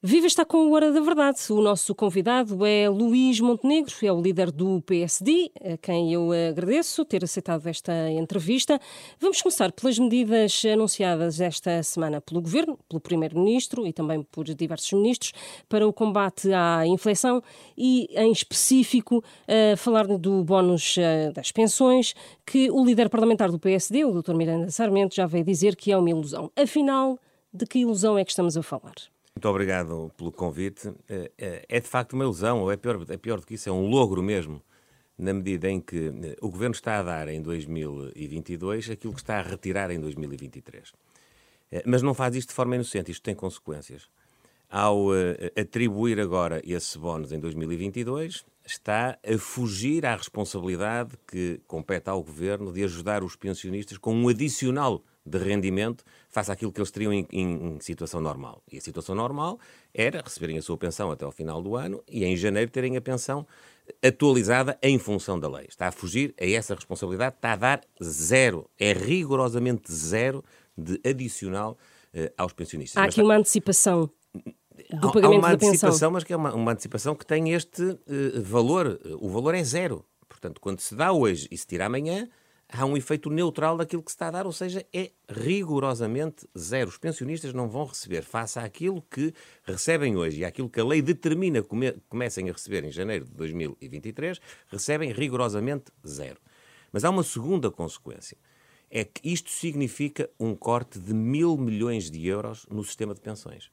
Viva está com a Hora da Verdade. O nosso convidado é Luís Montenegro, é o líder do PSD, a quem eu agradeço ter aceitado esta entrevista. Vamos começar pelas medidas anunciadas esta semana pelo Governo, pelo Primeiro-Ministro e também por diversos ministros para o combate à inflação e, em específico, falar do bónus das pensões, que o líder parlamentar do PSD, o Dr. Miranda Sarmento, já veio dizer que é uma ilusão. Afinal, de que ilusão é que estamos a falar? Muito obrigado pelo convite. É, é, é de facto uma ilusão, ou é pior, é pior do que isso, é um logro mesmo, na medida em que eh, o Governo está a dar em 2022 aquilo que está a retirar em 2023. Eh, mas não faz isto de forma inocente, isto tem consequências. Ao eh, atribuir agora esse bónus em 2022, está a fugir à responsabilidade que compete ao Governo de ajudar os pensionistas com um adicional de rendimento face àquilo que eles teriam em, em, em, situação normal. E a situação normal era receberem a sua pensão até ao final do ano e em janeiro terem a pensão atualizada em função da lei. Está a fugir a essa responsabilidade, está a dar zero, é rigorosamente zero de adicional uh, aos pensionistas. Há aqui uma antecipação do pagamento há uma da antecipação, pensão. mas que é uma, uma antecipação que tem este uh, valor. O valor é zero. Portanto, quando se dá hoje e se tira amanhã, há um efeito neutral daquilo que se está a dar, ou seja, é rigorosamente zero. Os pensionistas não vão receber, face àquilo que recebem hoje e àquilo que a lei determina que come, comecem a receber em janeiro de 2023, recebem rigorosamente zero. Mas há uma segunda consequência. É que isto significa um corte de mil milhões de euros no sistema de pensões.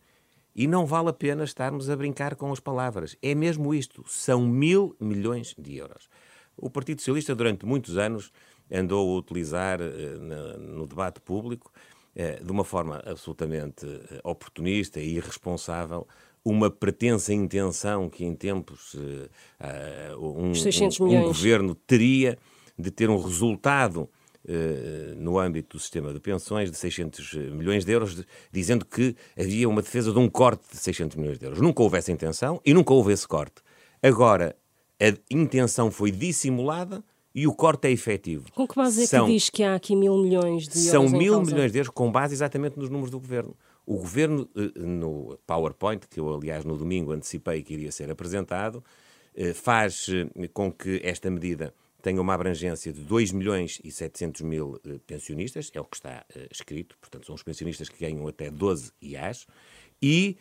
E não vale a pena estarmos a brincar com as palavras. É mesmo isto. São mil milhões de euros. O Partido Socialista, durante muitos anos, andou a utilizar eh, no debate público, eh, de uma forma absolutamente eh, oportunista e irresponsável, uma pretensa intenção que em tempos um, um, um governo teria de ter um resultado no âmbito do sistema de pensões de 600 milhões de euros, dizendo que havia uma defesa de um corte de 600 milhões de euros. Nunca houve essa intenção e nunca houve esse corte. Agora, a intenção foi dissimulada e o corte é efetivo. Com que base é são, que diz que há aqui mil milhões de euros? São mil milhões de euros com base exatamente nos números do governo. O governo, eh, no PowerPoint, que eu, aliás, no domingo antecipei que iria ser apresentado, eh, faz eh, com que esta medida tenha uma abrangência de 2 milhões e 700 mil pensionistas, é o que está escrito, portanto, são os pensionistas que ganham até 12 IAs, e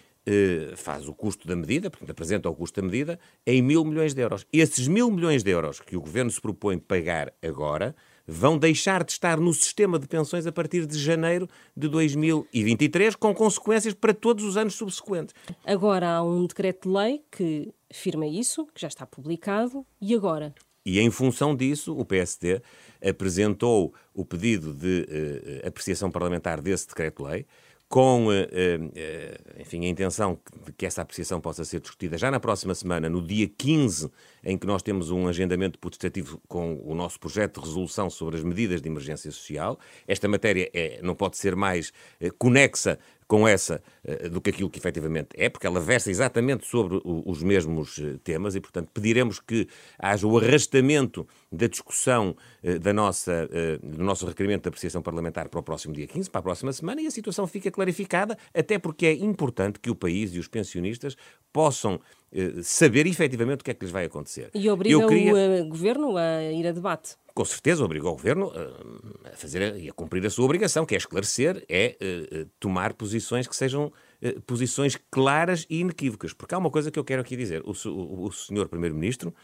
faz o custo da medida, portanto, apresenta o custo da medida, em mil milhões de euros. Esses mil milhões de euros que o Governo se propõe pagar agora vão deixar de estar no sistema de pensões a partir de janeiro de 2023, com consequências para todos os anos subsequentes. Agora há um decreto-lei que afirma isso, que já está publicado, e agora? E em função disso, o PSD apresentou o pedido de uh, apreciação parlamentar desse decreto-lei, com eh, eh, enfim, a intenção de que essa apreciação possa ser discutida já na próxima semana, no dia 15, em que nós temos um agendamento putestativo com o nosso projeto de resolução sobre as medidas de emergência social. Esta matéria é, não pode ser mais eh, conexa com essa uh, do que aquilo que efetivamente é, porque ela versa exatamente sobre os mesmos uh, temas e, portanto, pediremos que haja o arrastamento da discussão uh, da nossa, do nosso requerimento de apreciação parlamentar para o próximo dia 15, para a próxima semana, e a situação fica clarificada, até porque é importante que o país e os pensionistas possam saber efetivamente o que é que lhes vai acontecer. E obriga queria... o Governo a ir a debate com certeza obriga o Governo eh, a fazer e a cumprir a sua obrigação, que é esclarecer, é tomar posições que sejam posições claras e inequívocas. Porque há uma coisa que eu quero aqui dizer. O, o, o Sr. Primeiro-Ministro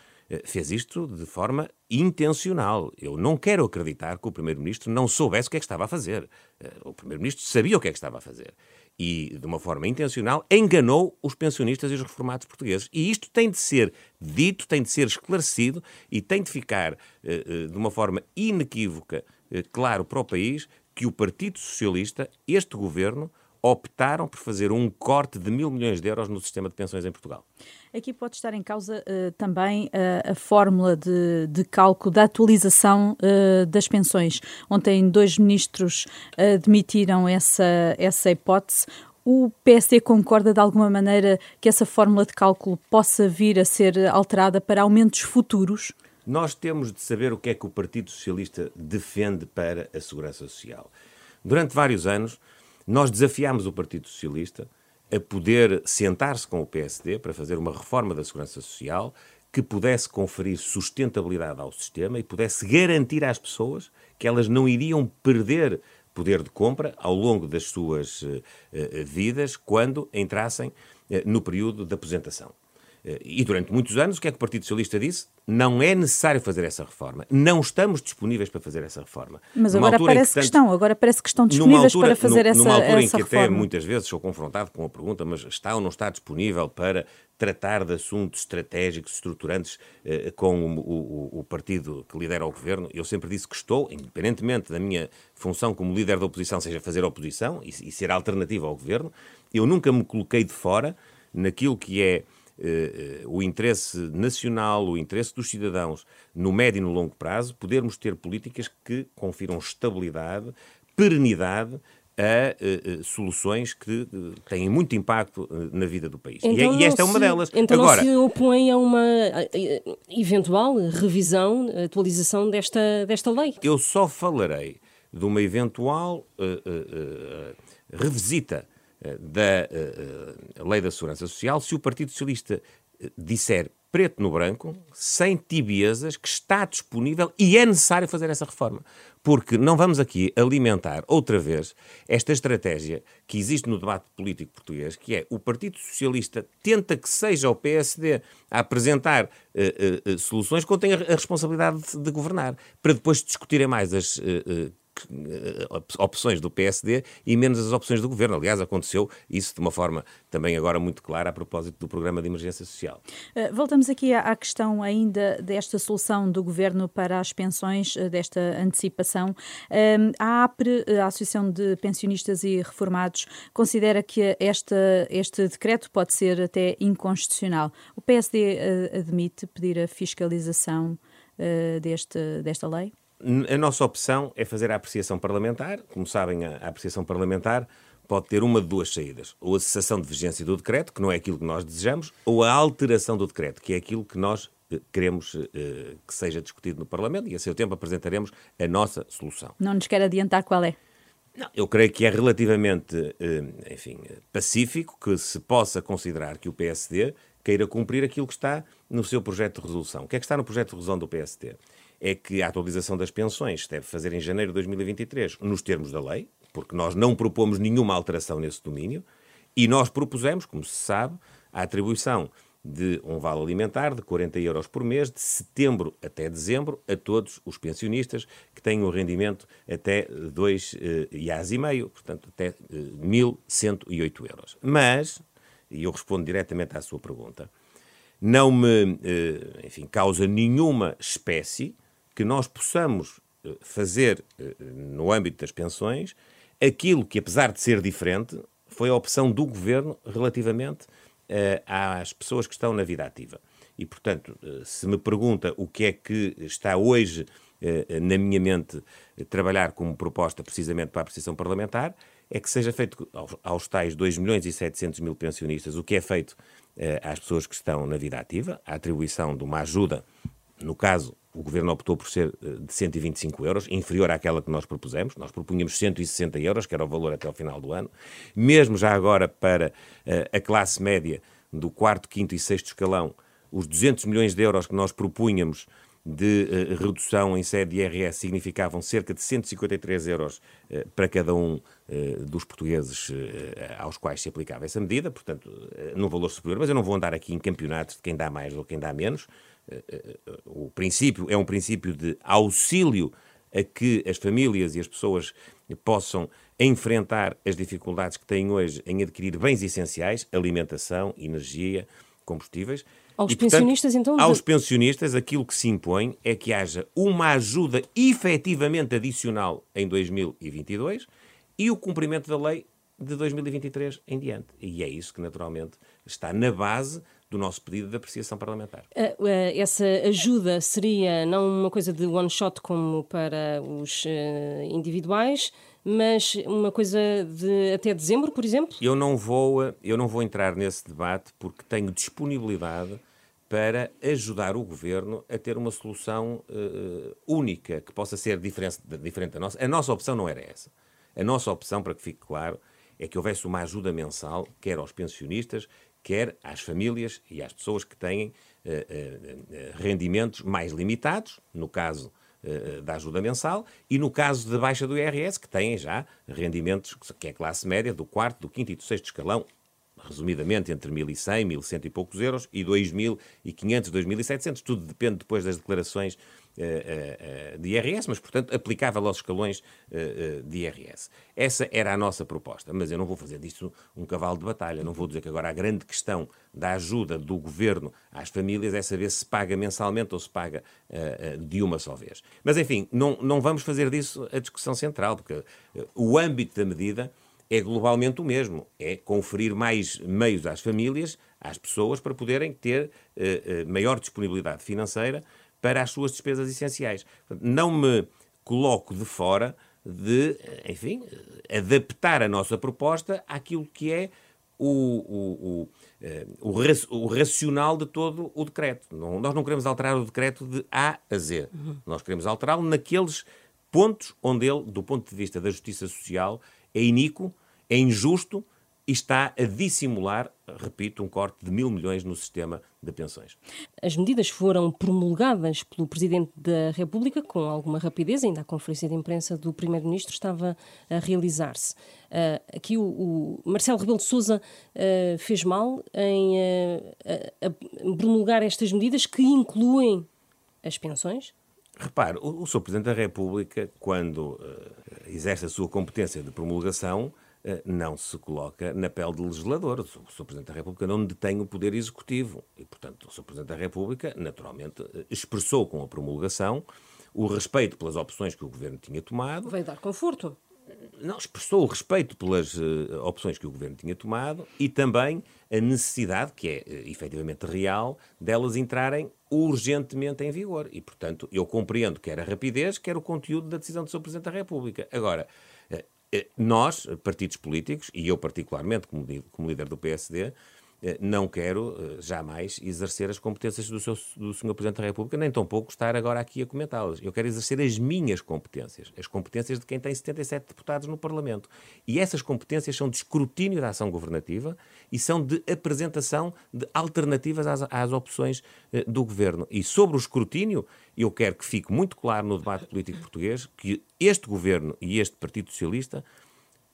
fez isto de forma intencional. Eu não quero acreditar que o Primeiro-Ministro não soubesse o que é que estava a fazer. o Primeiro-Ministro sabia o que é que estava a fazer e, de uma forma intencional, enganou os pensionistas e os reformados portugueses. E isto tem de ser dito, tem de ser esclarecido e tem de ficar, eh, eh, de uma forma inequívoca, eh, claro para o país, que o Partido Socialista, este governo, optaram por fazer um corte de mil milhões de euros no sistema de pensões em Portugal. Aqui pode estar em causa uh, também uh, a fórmula de, de, cálculo da atualização uh, das pensões. Ontem dois ministros admitiram essa, essa hipótese. O PSD concorda de alguma maneira que essa fórmula de cálculo possa vir a ser alterada para aumentos futuros? Nós temos de saber o que é que o Partido Socialista defende para a segurança social. Durante vários anos, nós desafiámos o Partido Socialista a poder sentar-se com o PSD para fazer uma reforma da segurança social que pudesse conferir sustentabilidade ao sistema e pudesse garantir às pessoas que elas não iriam perder poder de compra ao longo das suas uh, uh, vidas quando entrassem uh, no período de aposentação. E durante muitos anos, o que é que o Partido Socialista disse? Não é necessário fazer essa reforma. Não estamos disponíveis para fazer essa reforma. Mas agora parece que, que estão, agora parece que estão disponíveis altura, para fazer essa reforma. Numa altura em que reforma. até muitas vezes sou confrontado com a pergunta, mas está ou não está disponível para tratar de assuntos estratégicos, estruturantes eh, com o, o, o, partido que lidera o governo, eu sempre disse que estou, independentemente da minha função como líder da oposição, seja fazer oposição e, e ser alternativa ao governo, eu nunca me coloquei de fora naquilo que é eh, o interesse nacional, o interesse dos cidadãos no médio e no longo prazo, podermos ter políticas que confiram estabilidade, perenidade a uh, uh, soluções que uh, têm muito impacto na vida do país. Então e, e, esta é uma se, delas. Então Agora, não se opõe a uma eventual revisão, atualização desta, desta lei? Eu só falarei de uma eventual revisita da Lei da Segurança Social se o Partido Socialista disser preto no branco, sem tibiezas, que está disponível e é necessário fazer essa reforma. Porque não vamos aqui alimentar outra vez esta estratégia que existe no debate político português, que é o Partido Socialista tenta que seja o PSD a apresentar uh, uh, uh, soluções quando tem a, responsabilidade de, de, governar, para depois discutirem mais as eh, opções do PSD e menos as opções do governo. Aliás, aconteceu isso de uma forma também agora muito clara a propósito do programa de emergência social. Eh, voltamos aqui à questão ainda desta solução do governo para as pensões, eh, desta antecipação. A APRE, a Associação de Pensionistas e Reformados, considera que esta, este decreto pode ser até inconstitucional. O PSD admite pedir a fiscalização deste, desta lei? A nossa opção é fazer a apreciação parlamentar. Como sabem, a apreciação parlamentar pode ter uma de duas saídas. Ou a cessação de vigência do decreto, que não é aquilo que nós desejamos, ou a alteração do decreto, que é aquilo que nós eh, queremos eh, que seja discutido no Parlamento e a seu tempo apresentaremos a nossa solução. Não nos quer adiantar qual é? Não, eu creio que é relativamente, eh, enfim, pacífico que se possa considerar que o PSD queira cumprir aquilo que está no seu projeto de resolução. O que é que está no projeto de resolução do PSD? É que a atualização das pensões deve fazer em janeiro de 2023, nos termos da lei, porque nós não propomos nenhuma alteração nesse domínio, e nós propusemos, como se sabe, a atribuição de um vale alimentar de 40 euros por mês, de setembro até dezembro, a todos os pensionistas que têm um rendimento até 2 eh, e meio, portanto, até eh, 1.108 euros. Mas, e eu respondo diretamente à sua pergunta, não me, eh, enfim, causa nenhuma espécie que nós possamos eh, fazer eh, no âmbito das pensões aquilo que, apesar de ser diferente, foi a opção do governo relativamente uh, às pessoas que estão na vida ativa. E, portanto, se me pergunta o que é que está hoje na minha mente trabalhar como proposta precisamente para a apreciação parlamentar, é que seja feito aos, aos tais 2 milhões e 700 mil pensionistas o que é feito às pessoas que estão na vida ativa, a atribuição de uma ajuda, no caso o Governo optou por ser eh, de 125 euros, inferior àquela que nós propusemos. Nós propunhamos 160 euros, que era o valor até ao final do ano. Mesmo já agora para uh, a classe média do quarto, quinto e sexto escalão, os 200 milhões de euros que nós propunhamos de uh, redução em sede de IRS significavam cerca de 153 euros para cada um dos portugueses aos quais se aplicava essa medida, portanto, num valor superior. Mas eu não vou andar aqui em campeonatos de quem dá mais ou quem dá menos o princípio é um princípio de auxílio a que as famílias e as pessoas possam enfrentar as dificuldades que têm hoje em adquirir bens essenciais, alimentação, energia, combustíveis. Aos e, portanto, pensionistas, então? Aos de... pensionistas, aquilo que se impõe é que haja uma ajuda efetivamente adicional em 2022 e o cumprimento da lei de 2023 em diante. E é isso que, naturalmente, está na base do nosso pedido de apreciação parlamentar. Uh, uh, essa ajuda seria não uma coisa de one shot como para os uh, individuais, mas uma coisa de até dezembro, por exemplo? Eu não vou, eu não vou entrar nesse debate porque tenho disponibilidade para ajudar o governo a ter uma solução única que possa ser diferente, diferente da nossa. A nossa opção não era essa. A nossa opção, para que fique claro, é que houvesse uma ajuda mensal, quer aos pensionistas, quer às famílias e às pessoas que têm eh, eh, eh, rendimentos mais limitados, no caso da ajuda mensal, e no caso de baixa do IRS, que têm já rendimentos, que é classe média, do quarto, do quinto e do sexto escalão, resumidamente entre 1.100, 1.100 e poucos euros, e 2.500, 2.700, tudo depende depois das declarações de IRS, mas, portanto, aplicável aos escalões eh, de IRS. Essa era a nossa proposta, mas eu não vou fazer disso um cavalo de batalha. Não vou dizer que agora a grande questão da ajuda do governo às famílias é saber se paga mensalmente ou se paga de uma só vez. Mas, enfim, não, não vamos fazer disso a discussão central, porque o âmbito da medida é globalmente o mesmo: é conferir mais meios às famílias, às pessoas, para poderem ter maior disponibilidade financeira para as suas despesas essenciais. Não me coloco de fora de, enfim, adaptar a nossa proposta àquilo que é o, o, o, eh, o, racional de todo o decreto. Não, nós não queremos alterar o decreto de A a Z. Uhum. Nós queremos alterá-lo naqueles pontos onde ele, do ponto de vista da justiça social, é iníquo, é injusto e está a dissimular, repito, um corte de mil milhões no sistema de pensões. As medidas foram promulgadas pelo Presidente da República com alguma rapidez, ainda a conferência de imprensa do Primeiro-Ministro estava a realizar-se. Uh, aqui o, o, Marcelo Rebelo de Sousa uh, fez mal em uh, promulgar estas medidas que incluem as pensões? Repare, o, o Sr. Presidente da República, quando exerce a sua competência de promulgação, não se coloca na pele de legislador. O Sr. Presidente da República não detém o poder executivo e, portanto, o Sr. Presidente da República, naturalmente, eh, expressou com a promulgação o respeito pelas opções que o Governo tinha tomado. Vai dar conforto. Não, expressou o respeito pelas uh, opções que o Governo tinha tomado e também a necessidade, que é uh, efetivamente real, delas entrarem urgentemente em vigor. E, portanto, eu compreendo quer a rapidez, quer o conteúdo da decisão do Sr. Presidente da República. Agora, eh, nós, partidos políticos, e eu particularmente como, como líder do PSD, eh, não quero eh, jamais exercer as competências do, seu, do Sr. Presidente da República, nem tampouco estar agora aqui a comentá-las. Eu quero exercer as minhas competências, as competências de quem tem 77 deputados no Parlamento. E essas competências são de escrutínio da ação governativa e são de apresentação de alternativas às, às opções eh, do Governo. E sobre o escrutínio, eu quero que fique muito claro no debate político português que este Governo e este Partido Socialista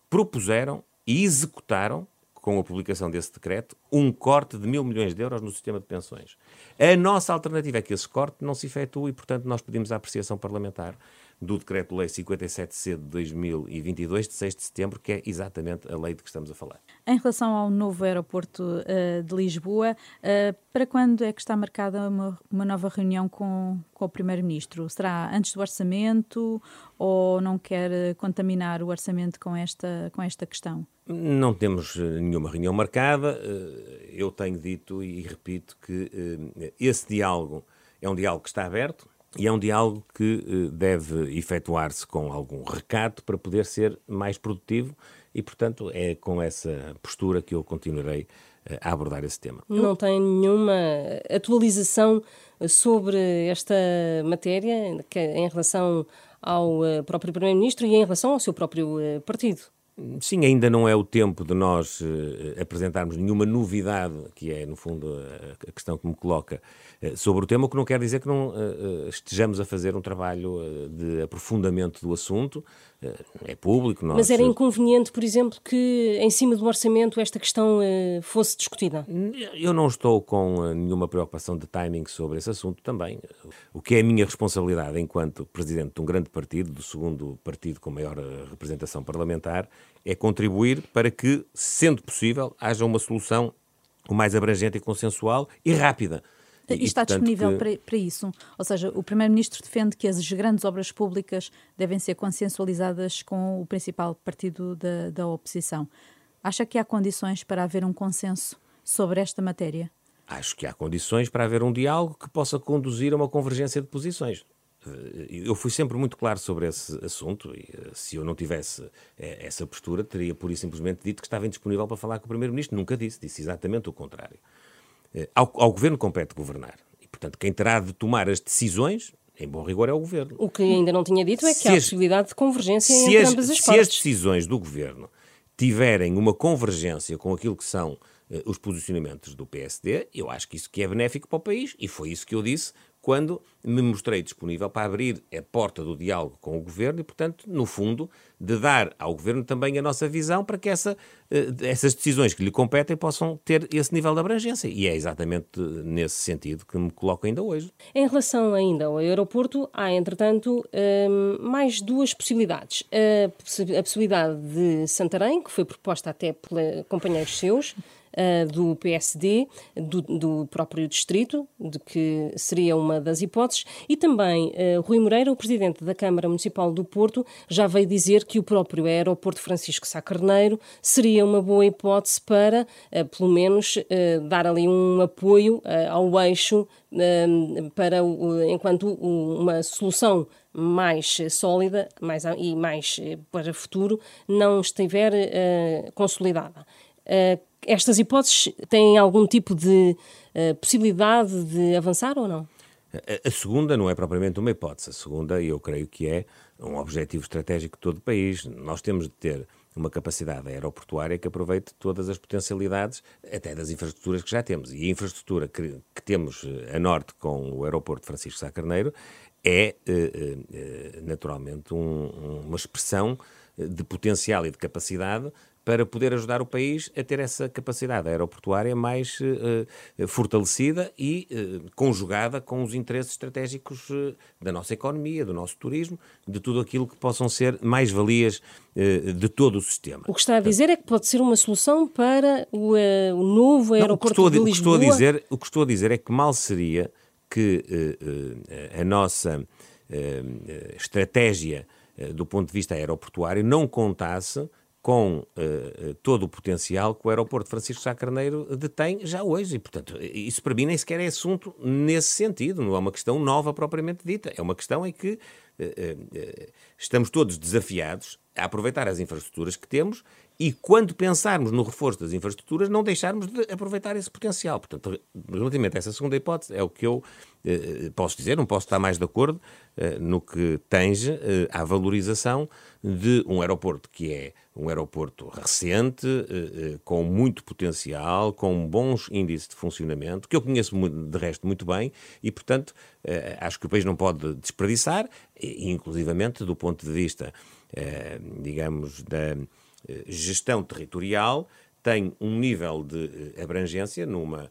propuseram e executaram com a publicação desse decreto, um corte de mil milhões de euros no sistema de pensões. A nossa alternativa é que esse corte não se efetue e, portanto, nós pedimos a apreciação parlamentar do Decreto-Lei 57C de 2022, de 6 de setembro, que é exatamente a lei de que estamos a falar. Em relação ao novo aeroporto uh, de Lisboa, uh, para quando é que está marcada uma, uma nova reunião com, com o Primeiro-Ministro? Será antes do orçamento ou não quer contaminar o orçamento com esta, com esta questão? Não temos eh, nenhuma reunião marcada. Eu tenho dito e repito que esse diálogo é um diálogo que está aberto e é um diálogo que eh, deve efetuar-se com algum recato para poder ser mais produtivo e, portanto, é com essa postura que eu continuarei eh, a abordar esse tema. Não tem nenhuma atualização sobre esta matéria em relação ao eh, próprio Primeiro-Ministro e em relação ao seu próprio partido? Sim, ainda não é o tempo de nós uh, apresentarmos nenhuma novidade, que é, no fundo, a, questão que me coloca uh, sobre o tema, o que não quer dizer que não uh, estejamos a fazer um trabalho de aprofundamento do assunto. É público. Nós... Mas era inconveniente, por exemplo, que em cima do orçamento esta questão fosse discutida? Eu não estou com nenhuma preocupação de timing sobre esse assunto também. O que é a minha responsabilidade enquanto presidente de um grande partido, do segundo partido com maior representação parlamentar, é contribuir para que, sendo possível, haja uma solução o mais abrangente e consensual e rápida. E, e está disponível que... para, para, isso? Ou seja, o Primeiro-Ministro defende que as grandes obras públicas devem ser consensualizadas com o principal partido da, da oposição. Acha que há condições para haver um consenso sobre esta matéria? Acho que há condições para haver um diálogo que possa conduzir a uma convergência de posições. Eu fui sempre muito claro sobre esse assunto e eh, se eu não tivesse eh, essa postura, teria pura e simplesmente dito que estava indisponível para falar com o Primeiro-Ministro. Nunca disse, disse exatamente o contrário. Eh, ao, ao Governo compete governar e, portanto, quem terá de tomar as decisões em bom rigor, é o Governo. O que ainda não tinha dito é que se há as, possibilidade de convergência entre as, ambas as se partes. Se as decisões do Governo tiverem uma convergência com aquilo que são os posicionamentos do PSD, eu acho que isso que é benéfico para o país, e foi isso que eu disse quando me mostrei disponível para abrir a porta do diálogo com o Governo e, portanto, no fundo, de dar ao Governo também a nossa visão para que essa, eh, essas decisões que lhe competem possam ter esse nível de abrangência. E é exatamente nesse sentido que me coloco ainda hoje. Em relação ainda ao aeroporto, há, entretanto, hum, mais duas possibilidades. A possibilidade de Santarém, que foi proposta até por companheiros seus, uh, do PSD, do, do, próprio distrito, de que seria uma das hipóteses, e também uh, Rui Moreira, o presidente da Câmara Municipal do Porto, já veio dizer que o próprio aeroporto Francisco Sá Carneiro seria uma boa hipótese para, uh, pelo menos, dar ali um apoio ao eixo para, enquanto uma solução mais sólida mais, e mais para o futuro não estiver uh, consolidada. Uh, estas hipóteses têm algum tipo de uh, possibilidade de avançar ou não? A, segunda não é propriamente uma hipótese. A segunda, eu creio que é um objetivo estratégico de todo o país. Nós temos de ter uma capacidade aeroportuária que aproveite todas as potencialidades, até das infraestruturas que já temos. E a infraestrutura que, que temos eh, a norte com o aeroporto Francisco Sá Carneiro é, naturalmente, um, uma expressão de potencial e de capacidade para poder ajudar o país a ter essa capacidade aeroportuária mais uh, fortalecida e uh, conjugada com os interesses estratégicos uh, da nossa economia, do nosso turismo, de tudo aquilo que possam ser mais-valias de todo o sistema. O que está a dizer é que pode ser uma solução para o, o novo aeroporto Não, o de Lisboa? O que, estou a dizer, o que estou a dizer é que mal seria que a nossa estratégia do ponto de vista aeroportuário não contasse com uh, todo o potencial que o aeroporto Francisco Sá Carneiro detém já hoje. E, portanto, isso para mim nem sequer é assunto nesse sentido, não é uma questão nova propriamente dita. É uma questão em que uh, uh, estamos todos desafiados a aproveitar as infraestruturas que temos e, quando pensarmos no reforço das infraestruturas, não deixarmos de aproveitar esse potencial. Portanto, relativamente a essa segunda hipótese, é o que eu posso dizer, não posso estar mais de acordo no que tange à valorização de um aeroporto que é um aeroporto recente, eh, eh, com muito potencial, com bons índices de funcionamento, que eu conheço de resto muito bem e, portanto, eh, acho que o país não pode desperdiçar, inclusivamente do ponto de vista, digamos, da gestão territorial tem um nível de abrangência numa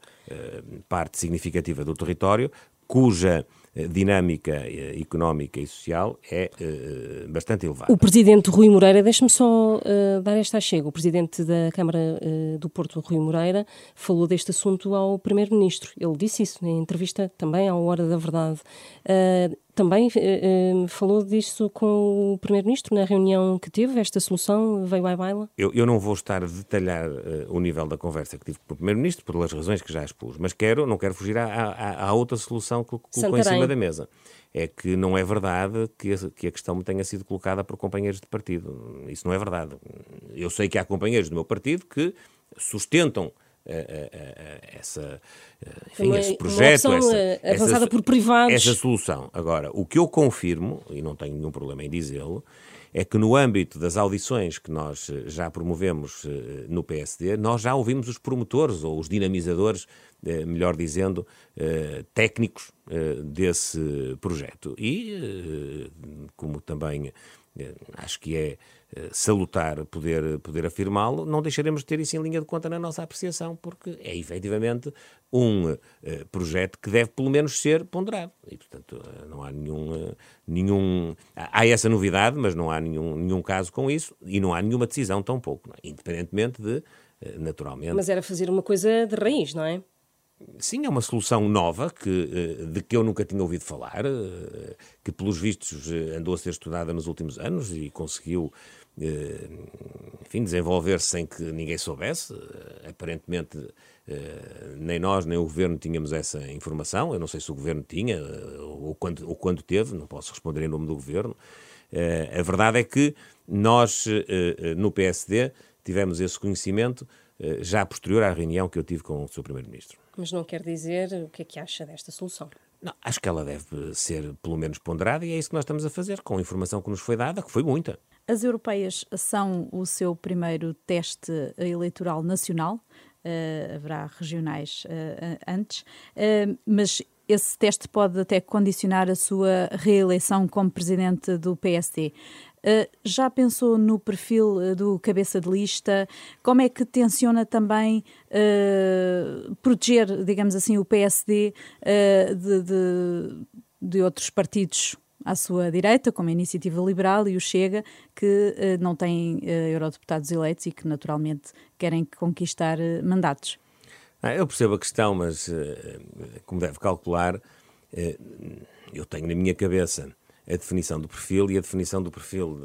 parte significativa do território, cuja dinâmica económica e social é uh, bastante elevada. O presidente Rui Moreira, deixe-me só uh, dar esta chega, o presidente da Câmara uh, do Porto, Rui Moreira, falou deste assunto ao primeiro-ministro. Ele disse isso em entrevista também à Hora da Verdade também uh, falou disso com o Primeiro-Ministro na reunião que teve, esta solução veio à baila? Eu, eu não vou estar a detalhar uh, o nível da conversa que tive com o Primeiro-Ministro, pelas razões que já expus, mas quero, não quero fugir à, à, à outra solução que colocou em cima da mesa. É que não é verdade que a, que a questão me tenha sido colocada por companheiros de partido. Isso não é verdade. Eu sei que há companheiros do meu partido que sustentam essa, enfim, uma, esse projeto, essa, avançada essa, por privados. Essa solução. Agora, o que eu confirmo, e não tenho nenhum problema em dizê-lo, é que no âmbito das audições que nós eh, já promovemos eh, no PSD, nós já ouvimos os promotores ou os dinamizadores, eh, melhor dizendo, técnicos desse projeto. E, como também acho que é eh, salutar poder, poder afirmá-lo, não deixaremos de ter isso em linha de conta na nossa apreciação, porque é efetivamente um projeto que deve pelo menos ser ponderado. E, portanto, não há nenhum. Nenhum há essa novidade, mas não há nenhum, nenhum caso com isso e não há nenhuma decisão tão pouco, é? independentemente de, naturalmente. Mas era fazer uma coisa de raiz, não é? Sim, é uma solução nova que, de que eu nunca tinha ouvido falar, que pelos vistos andou a ser estudada nos últimos anos e conseguiu eh, enfim, desenvolver-se sem que ninguém soubesse. Eh, aparentemente, eh, nem nós, nem o Governo tínhamos essa informação. Eu não sei se o Governo tinha ou quando, ou quando teve, não posso responder em nome do Governo. A verdade é que nós, no PSD, tivemos esse conhecimento já posterior à reunião que eu tive com o Sr. Primeiro-Ministro. Mas não quer dizer o que é que acha desta solução? Não, acho que ela deve ser pelo menos ponderada e é isso que nós estamos a fazer, com a informação que nos foi dada, que foi muita. As europeias são o seu primeiro teste eleitoral nacional. Uh, haverá regionais uh, antes, uh, mas esse teste pode até condicionar a sua reeleição como presidente do PSD. Uh, já pensou no perfil uh, do cabeça de lista? Como é que tenciona também uh, proteger, digamos assim, o PSD de, de, de, outros partidos à sua direita, como a Iniciativa Liberal e o Chega, que não têm eurodeputados eleitos e que naturalmente querem conquistar mandatos? Ah, eu percebo a questão, mas como deve calcular, eu tenho na minha cabeça a definição do perfil e a definição do perfil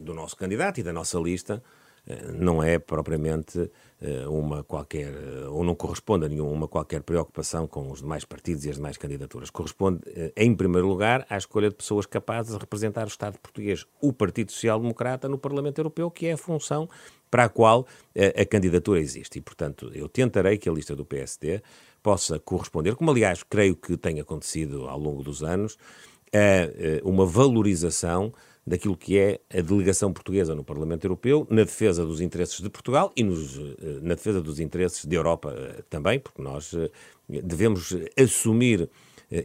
do nosso candidato e da nossa lista eh, não é propriamente eh, uma qualquer, eh, ou não corresponde a nenhuma qualquer preocupação com os demais partidos e as demais candidaturas. Corresponde, em primeiro lugar, à escolha de pessoas capazes de representar o Estado português, o Partido Social Democrata no Parlamento Europeu, que é a função para a qual a, a candidatura existe. E, portanto, eu tentarei que a lista do PSD possa corresponder, como aliás creio que tem acontecido ao longo dos anos, a eh, uma valorização daquilo que é a delegação portuguesa no Parlamento Europeu, na defesa dos interesses de Portugal e nos, eh, na defesa dos interesses da Europa eh, também, porque nós devemos assumir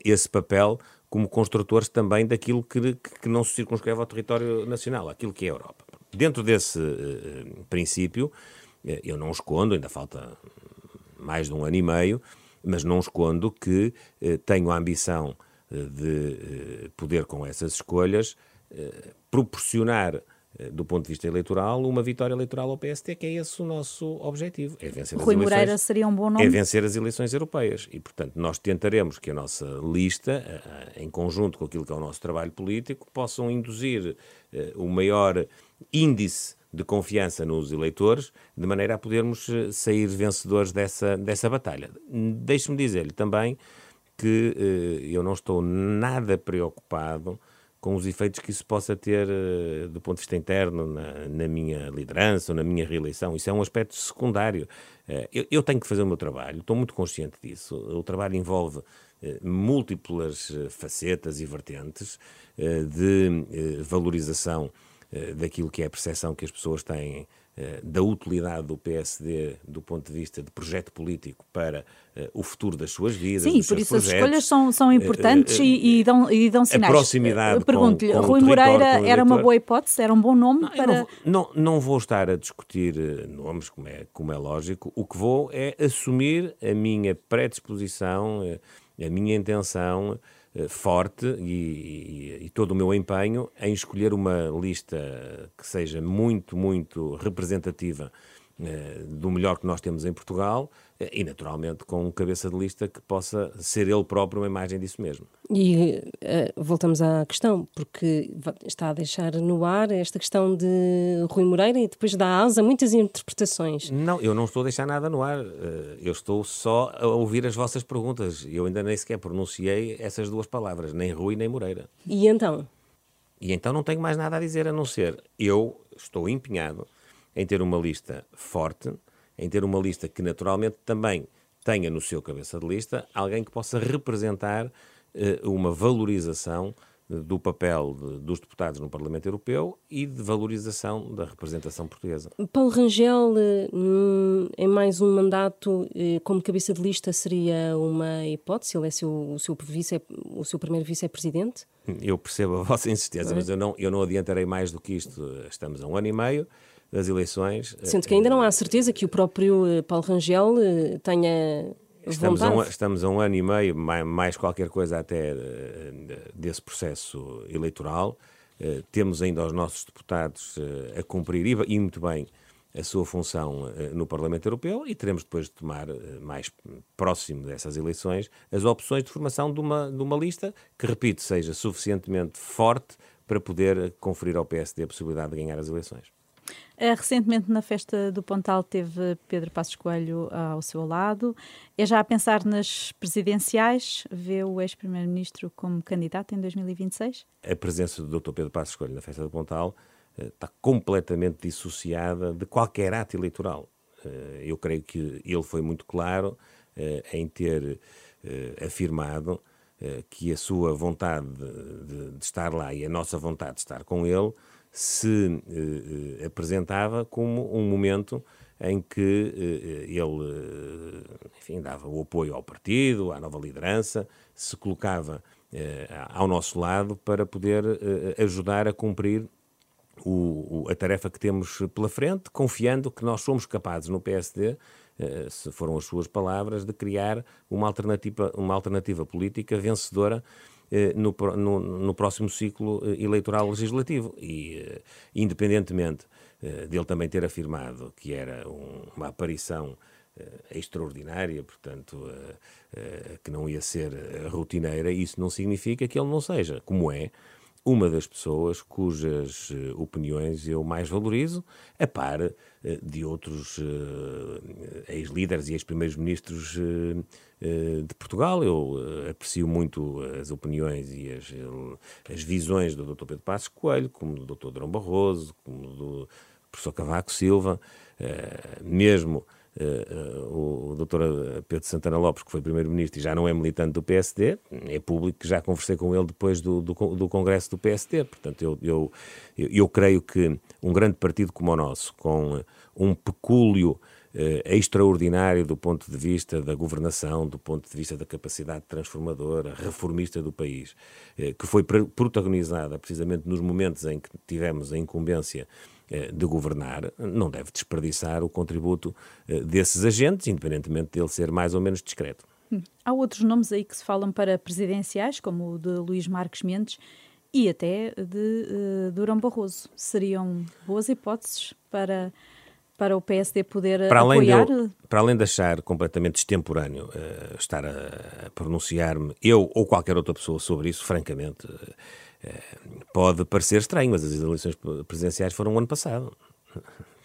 esse papel como construtores também daquilo que, que não se circunscreve ao território nacional, aquilo que é a Europa. Dentro desse princípio, eu não escondo, ainda falta mais de um ano e meio, mas não escondo que tenho a ambição de eh, poder, com essas escolhas, eh, proporcionar eh, do ponto de vista eleitoral, uma vitória eleitoral ao PST, que é esse o nosso objetivo. É vencer Rui as Moreira eleições, seria um bom nome? É vencer as eleições europeias. E, portanto, nós tentaremos que a nossa lista, em conjunto com aquilo que é o nosso trabalho político, possam induzir o maior índice de confiança nos eleitores, de maneira a podermos sair vencedores dessa, dessa batalha. Deixe-me dizer-lhe também que eh, eu não estou nada preocupado com os efeitos que isso possa ter eh, do ponto de vista interno na, na, minha liderança ou na minha reeleição. Isso é um aspecto secundário. Eh, eu, eu, tenho que fazer o meu trabalho, estou muito consciente disso. O trabalho envolve múltiplas facetas e vertentes de valorização daquilo que é a percepção que as pessoas têm da utilidade do PSD do ponto de vista de projeto político para uh, o futuro das suas vidas. Sim, por isso projetos. as escolhas são, são importantes uh, uh, e, e, dão, e dão sinais. A proximidade Pergunto-lhe, Rui Moreira era uma boa hipótese? Era um bom nome não, para... Não, não, não, vou estar a discutir nomes, como é, como é lógico. O que vou é assumir a minha predisposição, a minha intenção eh, forte e, e, e, todo o meu empenho em escolher uma lista que seja muito, muito representativa eh, do melhor que nós temos em Portugal eh, e, naturalmente, com um cabeça de lista que possa ser ele próprio uma imagem disso mesmo. E uh, voltamos à questão, porque está a deixar no ar esta questão de Rui Moreira e depois dá asa a muitas interpretações. Não, eu não estou a deixar nada no ar. Eu estou só a ouvir as vossas perguntas. Eu ainda nem sequer pronunciei essas duas palavras, nem Rui nem Moreira. E então? E então não tenho mais nada a dizer a não ser eu estou empenhado em ter uma lista forte, em ter uma lista que naturalmente também tenha no seu cabeça de lista alguém que possa representar uh, uma valorização do papel de, dos deputados no Parlamento Europeu e de valorização da representação portuguesa. Paulo Rangel, eh, em mais um mandato eh, como cabeça de lista, seria uma hipótese? Ele é seu, o, seu vice, o seu primeiro vice-presidente? Eu percebo a vossa insistência, é? mas eu não, eu não adiantarei mais do que isto. Estamos a um ano e meio das eleições. Sendo que ainda não há certeza que o próprio eh, Paulo Rangel eh, tenha Estamos a, um, estamos a um ano e meio, mais, mais qualquer coisa até eh, desse processo eleitoral. temos ainda os nossos deputados a cumprir, e muito bem, a sua função no Parlamento Europeu e teremos depois de tomar, mais próximo dessas eleições, as opções de formação de uma, de uma lista que, repito, seja suficientemente forte para poder conferir ao PSD a possibilidade de ganhar as eleições. Eh, recentemente, na festa do Pontal, teve Pedro Passos Coelho ah, ao seu lado. É já a pensar nas presidenciais? Vê o ex-primeiro-ministro como candidato em 2026? A presença do Dr. Pedro Passos Coelho na festa do Pontal eh, está completamente dissociada de qualquer ato eleitoral. Eh, eu creio que ele foi muito claro em ter afirmado que a sua vontade de, de estar lá e a nossa vontade de estar com ele se apresentava como um momento em que ele enfim, dava o apoio ao partido, à nova liderança, se colocava ao nosso lado para poder ajudar a cumprir o, o, a tarefa que temos pela frente, confiando que nós somos capazes no PSD, eh, se foram as suas palavras, de criar uma alternativa, uma alternativa política vencedora eh, no, no, no, próximo ciclo eh, eleitoral legislativo. E, independentemente dele também ter afirmado que era um, uma aparição extraordinária, portanto, que não ia ser rotineira, isso não significa que ele não seja, como é, uma das pessoas cujas uh, opiniões eu mais valorizo, a par uh, de outros uh, ex-líderes e ex-primeiros ministros de Portugal. Eu aprecio muito as opiniões e as, as visões do Dr. Pedro Passos Coelho, como do Dr. Drão Barroso, como do professor Cavaco Silva, mesmo Uh, o doutor Pedro Santana Lopes, que foi primeiro-ministro e já não é militante do PSD, é público que já conversei com ele depois do, do, do congresso do PSD. Portanto, eu, eu, eu, creio que um grande partido como o nosso, com um pecúlio extraordinário do ponto de vista da governação, do ponto de vista da capacidade transformadora, reformista do país, que foi protagonizada precisamente nos momentos em que tivemos a incumbência eh, de governar, não deve desperdiçar o contributo eh, desses agentes, independentemente dele ser mais ou menos discreto. Hum. Há outros nomes aí que se falam para presidenciais, como o de Luís Marques Mendes e até de uh, Durão Barroso. Seriam boas hipóteses para, para o PSD poder para além apoiar? De para além de achar completamente extemporâneo uh, estar a, a pronunciar-me, eu ou qualquer outra pessoa sobre isso, francamente, uh, pode parecer estranho, mas as eleições presidenciais foram o ano passado.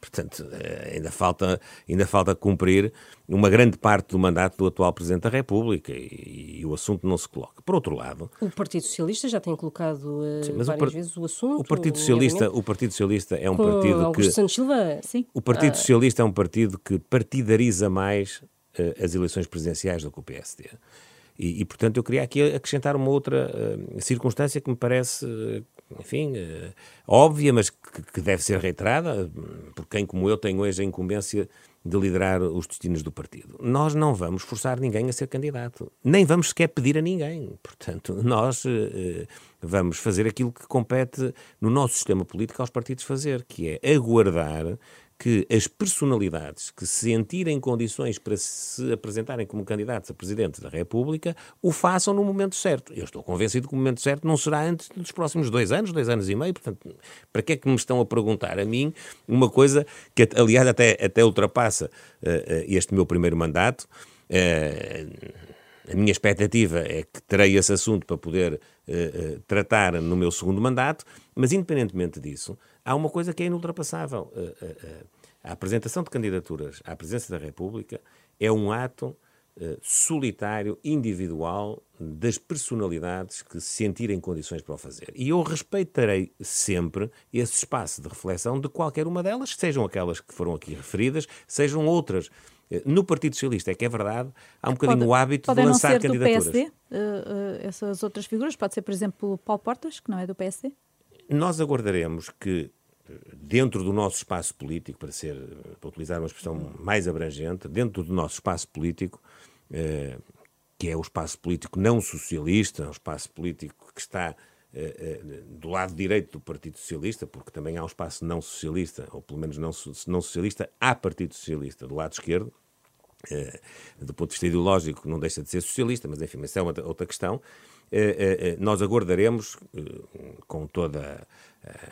Portanto, eh, ainda falta, ainda falta cumprir uma grande parte do mandato do atual Presidente da República e, e o assunto não se coloca. Por outro lado... O Partido Socialista já tem colocado uh, sim, várias o vezes o assunto. O Partido, Socialista, o Partido Socialista é um com partido Augusto que... Santos Silva, sim. O Partido uh... Socialista é um partido que partidariza mais uh, as eleições presidenciais do que o PSD. E, e, portanto, eu queria aqui acrescentar uma outra uh, circunstância que me parece, uh, enfim, uh, óbvia, mas que, que, deve ser reiterada, por quem, como eu, tem hoje a incumbência de liderar os destinos do partido. Nós não vamos forçar ninguém a ser candidato, nem vamos sequer pedir a ninguém. Portanto, nós vamos fazer aquilo que compete no nosso sistema político aos partidos fazer, que é aguardar que as personalidades que se sentirem condições para se apresentarem como candidatos a Presidente da República o façam no momento certo. Eu estou convencido que o momento certo não será antes dos próximos dois anos, dois anos e meio. Portanto, para que é que me estão a perguntar a mim uma coisa que, aliás, até, até ultrapassa uh, este meu primeiro mandato? Uh, a minha expectativa é que terei esse assunto para poder uh, tratar no meu segundo mandato, mas independentemente disso, há uma coisa que é inultrapassável. A apresentação de candidaturas à presidência da República é um ato solitário, individual, das personalidades que se sentirem condições para o fazer. E eu respeitarei sempre esse espaço de reflexão de qualquer uma delas, sejam aquelas que foram aqui referidas, sejam outras. No Partido Socialista é que é verdade, há um bocadinho Pode, o hábito de lançar não ser candidaturas. Do PSD, essas outras figuras, pode ser, por exemplo, Paulo Portas, que não é do PSD? Nós aguardaremos que, dentro do nosso espaço político, para, ser, para utilizar uma expressão mais abrangente, dentro do nosso espaço político, eh, que é o espaço político não socialista, o espaço político que está eh, eh, do lado direito do Partido Socialista, porque também há um espaço não socialista, ou pelo menos não, não socialista, há Partido Socialista do lado esquerdo, do ponto de vista ideológico não deixa de ser socialista, mas enfim, essa é outra questão. Nós aguardaremos com toda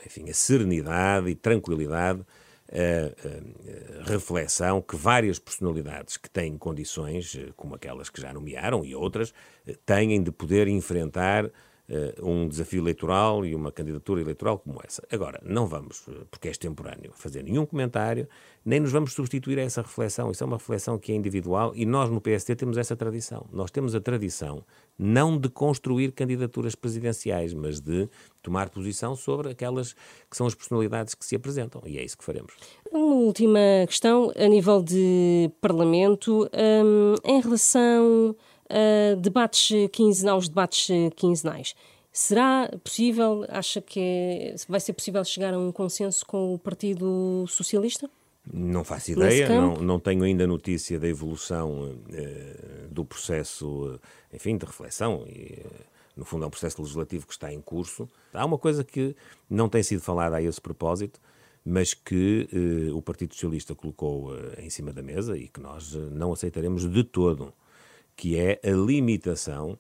enfim, a serenidade e tranquilidade a, reflexão que várias personalidades que têm condições, eh, como aquelas que já nomearam e outras, eh, têm de poder enfrentar um desafio eleitoral e uma candidatura eleitoral como essa. Agora, não vamos, porque é extemporâneo, fazer nenhum comentário, nem nos vamos substituir a essa reflexão. Isso é uma reflexão que é individual e nós no PSD temos essa tradição. Nós temos a tradição não de construir candidaturas presidenciais, mas de tomar posição sobre aquelas que são as personalidades que se apresentam. E é isso que faremos. Uma última questão, a nível de Parlamento, um, em relação uh, debates quinzenais, debates quinzenais. Será possível, acha que é, vai ser possível chegar a um consenso com o Partido Socialista? Não faço ideia, não, não tenho ainda notícia da evolução eh, do processo, eh, enfim, de reflexão. E, eh, no fundo, é um processo legislativo que está em curso. Há uma coisa que não tem sido falada a esse propósito, mas que eh, o Partido Socialista colocou eh, em cima da mesa e que nós eh, não aceitaremos de todo, que é a limitação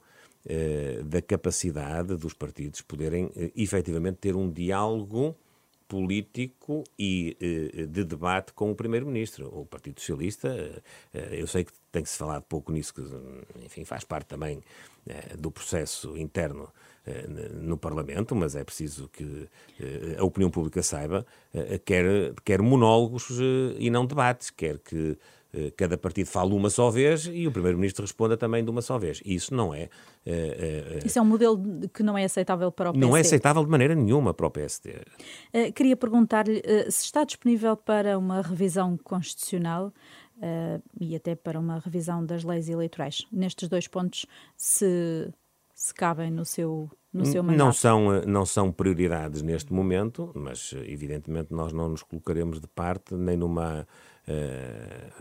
da capacidade dos partidos poderem efetivamente ter um diálogo político e eh, de debate com o Primeiro-Ministro. O Partido Socialista, eh, eu sei que tem que se falar pouco nisso, que enfim, faz parte também eh, do processo interno no Parlamento, mas é preciso que a opinião pública saiba, quer, quer monólogos e não debates, quer que eh, cada partido fala uma só vez e o Primeiro-Ministro responda também de uma só vez. Isso não é. Uh, uh, Isso é um modelo que não é aceitável para o PSD. Não é aceitável de maneira nenhuma para o PSD. Uh, queria perguntar-lhe se está disponível para uma revisão constitucional. e até para uma revisão das leis eleitorais. Nestes dois pontos, se, se cabem no seu. Não são, não são prioridades neste momento, mas evidentemente nós não nos colocaremos de parte nem numa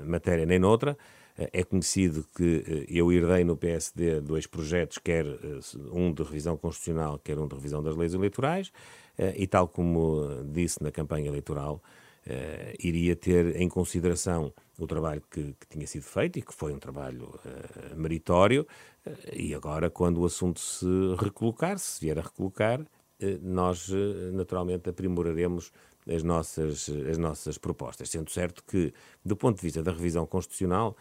matéria nem noutra. Uh, é conhecido que uh, eu herdei no PSD dois projetos, quer um de revisão constitucional, quer um de revisão das leis eleitorais, e tal como disse na campanha eleitoral, iria ter em consideração o trabalho que, que, tinha sido feito e que foi um trabalho meritório, e agora, quando o assunto se recolocar, se vier a recolocar, nós naturalmente aprimoraremos as nossas, as nossas propostas. Sendo certo que, do ponto de vista da revisão constitucional,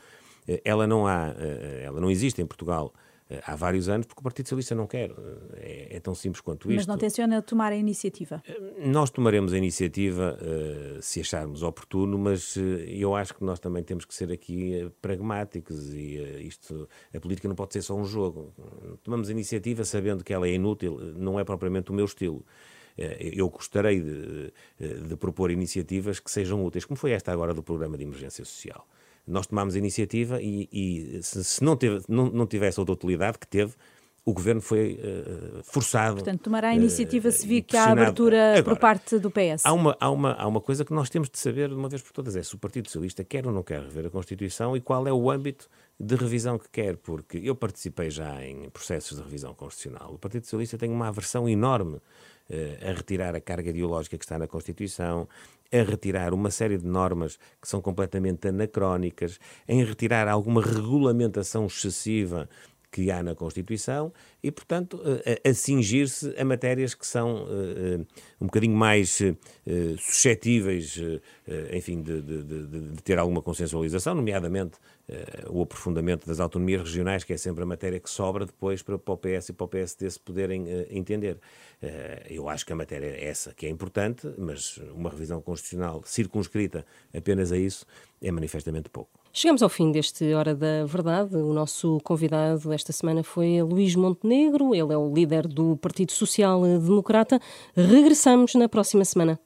eh, ela não há, eh, ela não existe em Portugal eh, há vários anos, porque o Partido Socialista não quer. É, é, tão simples quanto isto. Mas não tenciona tomar a iniciativa? Nós tomaremos a iniciativa se acharmos oportuno, mas eu acho que nós também temos que ser aqui pragmáticos e isto, a política não pode ser só um jogo. Tomamos a iniciativa sabendo que ela é inútil, não é propriamente o meu estilo. Eh, eu gostaria de, eh, de propor iniciativas que sejam úteis, como foi esta agora do Programa de Emergência Social. Nós tomámos a iniciativa e, e se, não, teve, não, não tivesse outra utilidade que teve, o governo foi uh, forçado. Portanto, tomará a iniciativa uh, se vir que há abertura Agora, por parte do PS. Há uma, há, uma, há uma coisa que nós temos de saber de uma vez por todas: é se o Partido Socialista quer ou não quer rever a Constituição e qual é o âmbito de revisão que quer, porque eu participei já em processos de revisão constitucional. O Partido Socialista tem uma aversão enorme a retirar a carga ideológica que está na Constituição, a retirar uma série de normas que são completamente anacrónicas, em retirar alguma regulamentação excessiva que há na Constituição e, portanto, a, a cingir-se a matérias que são uh, um bocadinho mais uh, suscetíveis, uh, enfim, de, de, de, de, ter alguma consensualização, nomeadamente o aprofundamento das autonomias regionais, que é sempre a matéria que sobra depois para, para o PS e para o PSD se poderem entender. eu acho que a matéria é essa que é importante, mas uma revisão constitucional circunscrita apenas a isso é manifestamente pouco. Chegamos ao fim deste Hora da Verdade. O nosso convidado esta semana foi Luís Montenegro, ele é o líder do Partido Social Democrata. Regressamos na próxima semana.